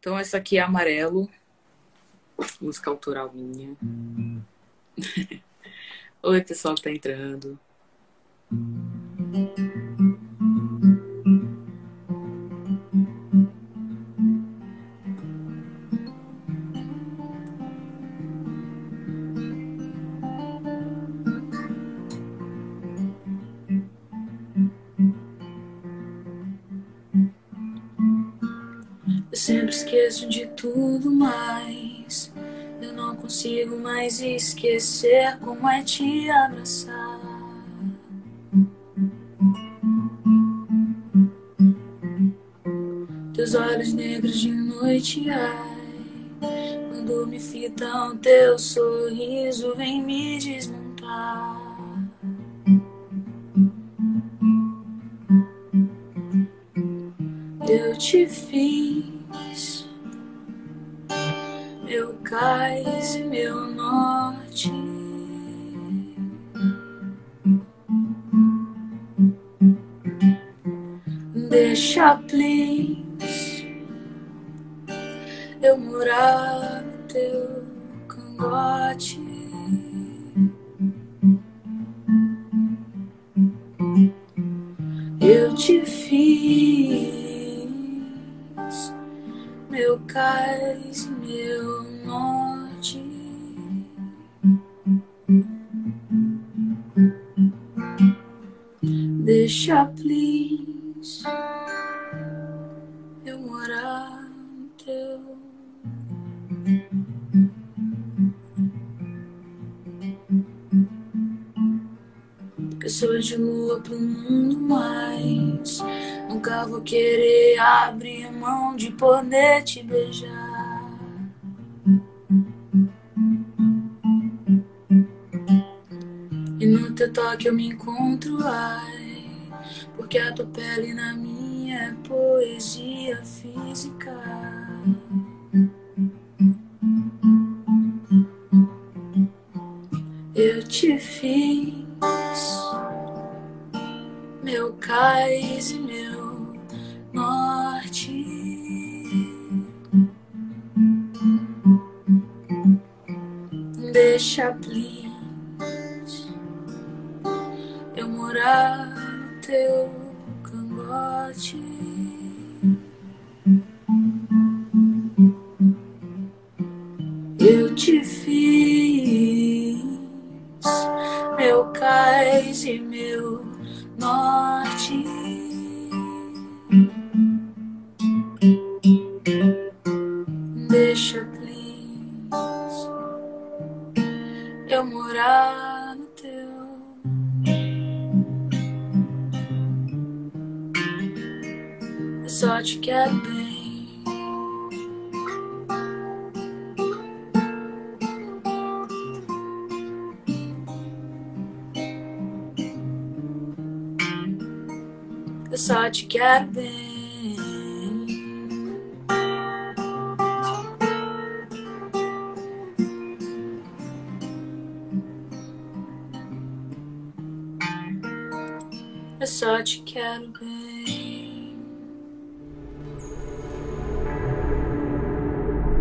Então essa aqui é Amarelo, música autoral minha. Oi, pessoal que tá entrando. Eu sempre esqueço de tudo mais. Eu não consigo mais esquecer como é te abraçar. Teus olhos negros de noite, ai. Quando me fitam teu sorriso, vem me desmontar. Eu te fiz, cais e meu norte. Deixa, please, eu morar no teu cangote. Eu te fiz, meu cais Deixa, please, eu morar no teu. Eu sou de lua pro mundo, mas nunca vou querer abrir mão de poder te beijar. E no teu toque eu me encontro, ai, porque a tua pele na minha é poesia física. Eu te fiz meu cais e meu norte. Deixa, please, eu morar no teu cangote. Eu te fiz meu cais e meu norte. Deixa, please, eu morar só te quero bem. Eu só te quero bem. Eu só te quero bem.